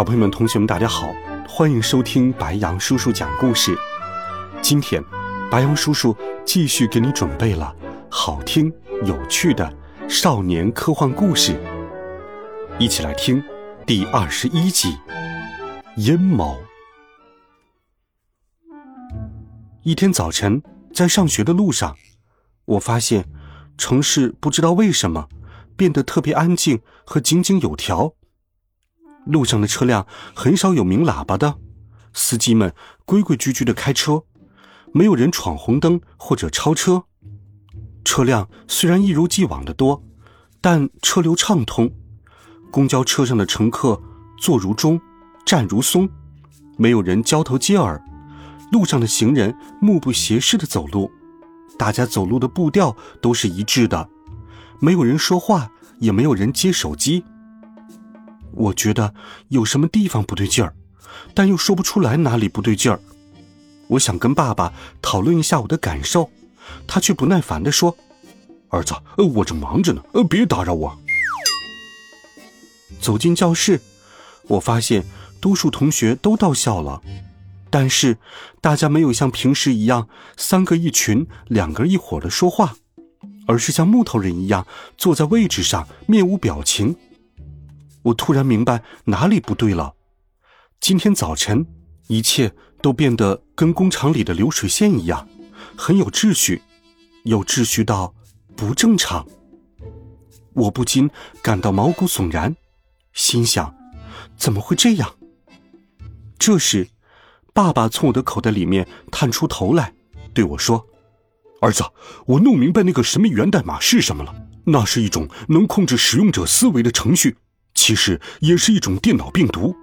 小朋友们、同学们，大家好，欢迎收听白羊叔叔讲故事。今天，白羊叔叔继续给你准备了好听、有趣的少年科幻故事，一起来听第二十一集《阴谋》。一天早晨，在上学的路上，我发现城市不知道为什么变得特别安静和井井有条。路上的车辆很少有鸣喇叭的，司机们规规矩矩的开车，没有人闯红灯或者超车。车辆虽然一如既往的多，但车流畅通。公交车上的乘客坐如钟，站如松，没有人交头接耳。路上的行人目不斜视的走路，大家走路的步调都是一致的，没有人说话，也没有人接手机。我觉得有什么地方不对劲儿，但又说不出来哪里不对劲儿。我想跟爸爸讨论一下我的感受，他却不耐烦地说：“儿子，呃我正忙着呢，呃别打扰我。”走进教室，我发现多数同学都到校了，但是大家没有像平时一样三个一群、两个一伙的说话，而是像木头人一样坐在位置上，面无表情。我突然明白哪里不对了。今天早晨，一切都变得跟工厂里的流水线一样，很有秩序，有秩序到不正常。我不禁感到毛骨悚然，心想：怎么会这样？这时，爸爸从我的口袋里面探出头来，对我说：“儿子，我弄明白那个神秘源代码是什么了。那是一种能控制使用者思维的程序。”其实也是一种电脑病毒。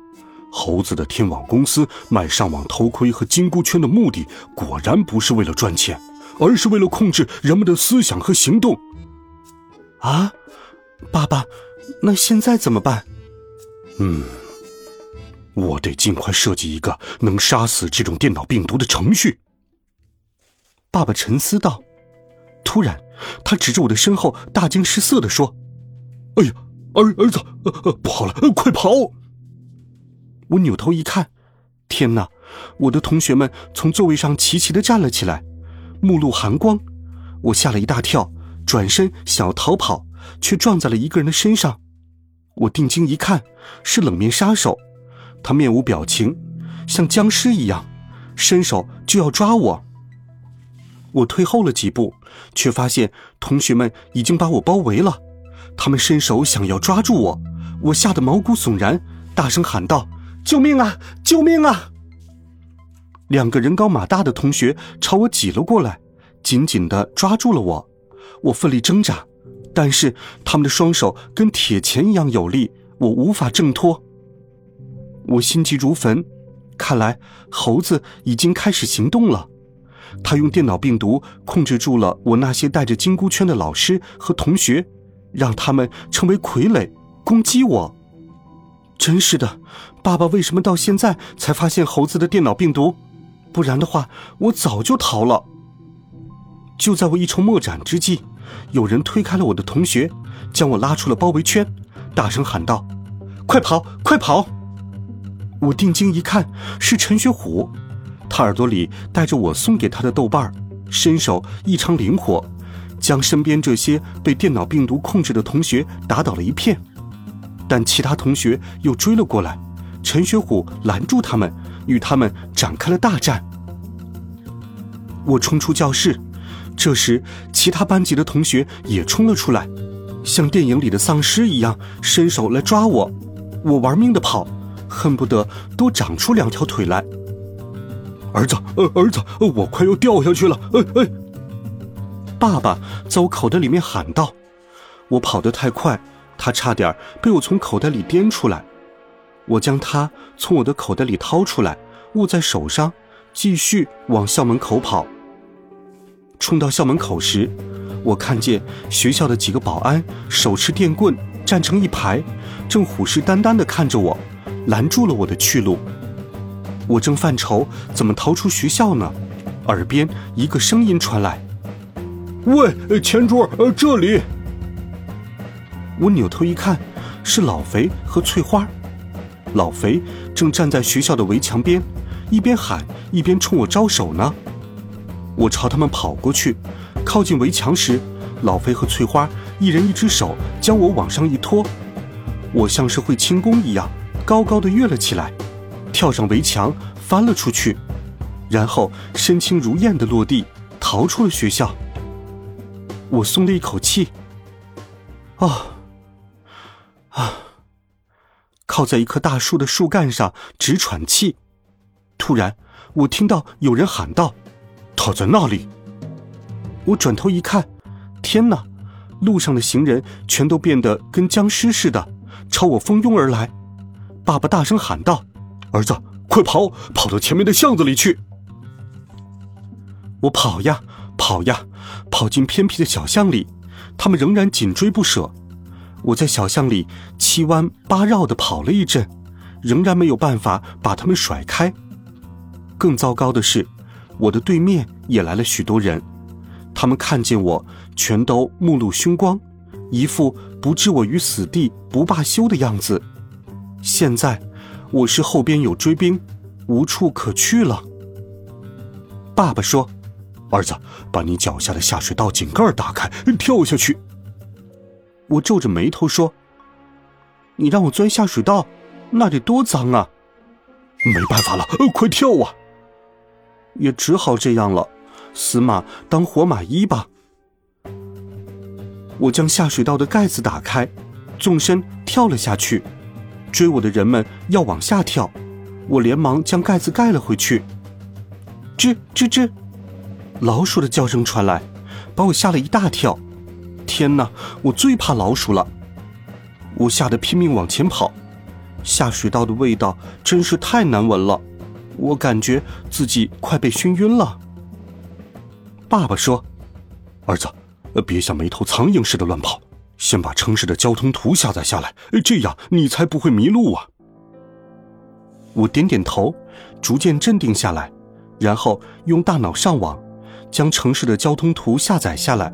猴子的天网公司卖上网头盔和金箍圈的目的，果然不是为了赚钱，而是为了控制人们的思想和行动。啊，爸爸，那现在怎么办？嗯，我得尽快设计一个能杀死这种电脑病毒的程序。爸爸沉思道。突然，他指着我的身后，大惊失色地说：“哎呀！”儿儿子，不好了，快跑！我扭头一看，天哪！我的同学们从座位上齐齐的站了起来，目露寒光。我吓了一大跳，转身想要逃跑，却撞在了一个人的身上。我定睛一看，是冷面杀手，他面无表情，像僵尸一样，伸手就要抓我。我退后了几步，却发现同学们已经把我包围了。他们伸手想要抓住我，我吓得毛骨悚然，大声喊道：“救命啊！救命啊！”两个人高马大的同学朝我挤了过来，紧紧的抓住了我。我奋力挣扎，但是他们的双手跟铁钳一样有力，我无法挣脱。我心急如焚，看来猴子已经开始行动了。他用电脑病毒控制住了我那些戴着金箍圈的老师和同学。让他们成为傀儡，攻击我。真是的，爸爸为什么到现在才发现猴子的电脑病毒？不然的话，我早就逃了。就在我一筹莫展之际，有人推开了我的同学，将我拉出了包围圈，大声喊道：“快跑，快跑！”我定睛一看，是陈学虎，他耳朵里戴着我送给他的豆瓣儿身手异常灵活。将身边这些被电脑病毒控制的同学打倒了一片，但其他同学又追了过来，陈学虎拦住他们，与他们展开了大战。我冲出教室，这时其他班级的同学也冲了出来，像电影里的丧尸一样伸手来抓我。我玩命的跑，恨不得多长出两条腿来。儿子，呃，儿子，呃我快要掉下去了，哎哎。爸爸在我口袋里面喊道：“我跑得太快，他差点被我从口袋里颠出来。我将他从我的口袋里掏出来，握在手上，继续往校门口跑。冲到校门口时，我看见学校的几个保安手持电棍站成一排，正虎视眈眈地看着我，拦住了我的去路。我正犯愁怎么逃出学校呢，耳边一个声音传来：“喂，前桌，呃，这里。”我扭头一看，是老肥和翠花。老肥正站在学校的围墙边，一边喊一边冲我招手呢。我朝他们跑过去，靠近围墙时，老肥和翠花一人一只手将我往上一拖，我像是会轻功一样，高高的跃了起来，跳上围墙，翻了出去，然后身轻如燕的落地，逃出了学校。我松了一口气。啊，啊，靠在一棵大树的树干上直喘气。突然，我听到有人喊道。他在那里。我转头一看，天哪！路上的行人全都变得跟僵尸似的，朝我蜂拥而来。爸爸大声喊道：“儿子，快跑，跑到前面的巷子里去！”我跑呀跑呀，跑进偏僻的小巷里，他们仍然紧追不舍。我在小巷里七弯八绕的跑了一阵，仍然没有办法把他们甩开。更糟糕的是。我的对面也来了许多人，他们看见我，全都目露凶光，一副不置我于死地不罢休的样子。现在，我是后边有追兵，无处可去了。爸爸说：“儿子，把你脚下的下水道井盖打开，跳下去。”我皱着眉头说：“你让我钻下水道，那得多脏啊！”没办法了，快跳啊！也只好这样了，死马当活马医吧。我将下水道的盖子打开，纵身跳了下去。追我的人们要往下跳，我连忙将盖子盖了回去。吱吱吱，老鼠的叫声传来，把我吓了一大跳。天哪，我最怕老鼠了！我吓得拼命往前跑，下水道的味道真是太难闻了。我感觉自己快被熏晕了。爸爸说：“儿子，别像没头苍蝇似的乱跑，先把城市的交通图下载下来，这样你才不会迷路啊。”我点点头，逐渐镇定下来，然后用大脑上网，将城市的交通图下载下来，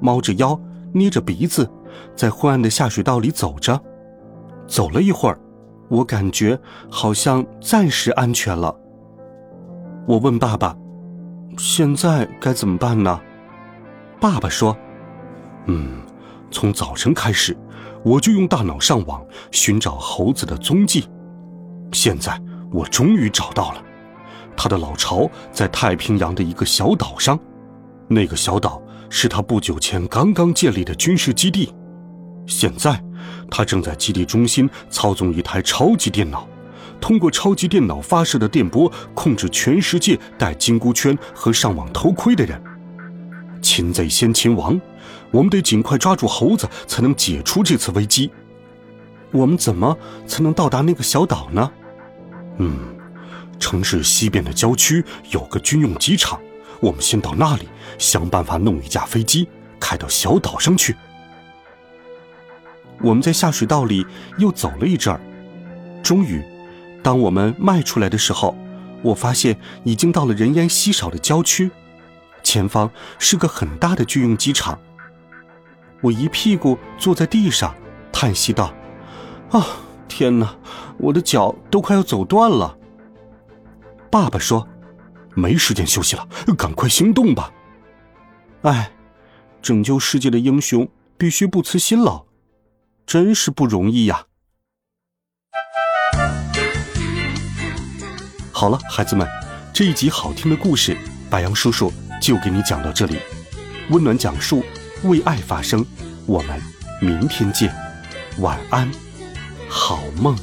猫着腰，捏着鼻子，在昏暗的下水道里走着。走了一会儿。我感觉好像暂时安全了。我问爸爸：“现在该怎么办呢？”爸爸说：“嗯，从早晨开始，我就用大脑上网寻找猴子的踪迹。现在我终于找到了，他的老巢在太平洋的一个小岛上。那个小岛是他不久前刚刚建立的军事基地。现在。”他正在基地中心操纵一台超级电脑，通过超级电脑发射的电波控制全世界戴金箍圈和上网偷窥的人。擒贼先擒王，我们得尽快抓住猴子，才能解除这次危机。我们怎么才能到达那个小岛呢？嗯，城市西边的郊区有个军用机场，我们先到那里，想办法弄一架飞机开到小岛上去。我们在下水道里又走了一阵儿，终于，当我们迈出来的时候，我发现已经到了人烟稀少的郊区，前方是个很大的军用机场。我一屁股坐在地上，叹息道：“啊，天哪，我的脚都快要走断了。”爸爸说：“没时间休息了，赶快行动吧。”哎，拯救世界的英雄必须不辞辛劳。真是不容易呀！好了，孩子们，这一集好听的故事，白杨叔叔就给你讲到这里。温暖讲述，为爱发声，我们明天见，晚安，好梦。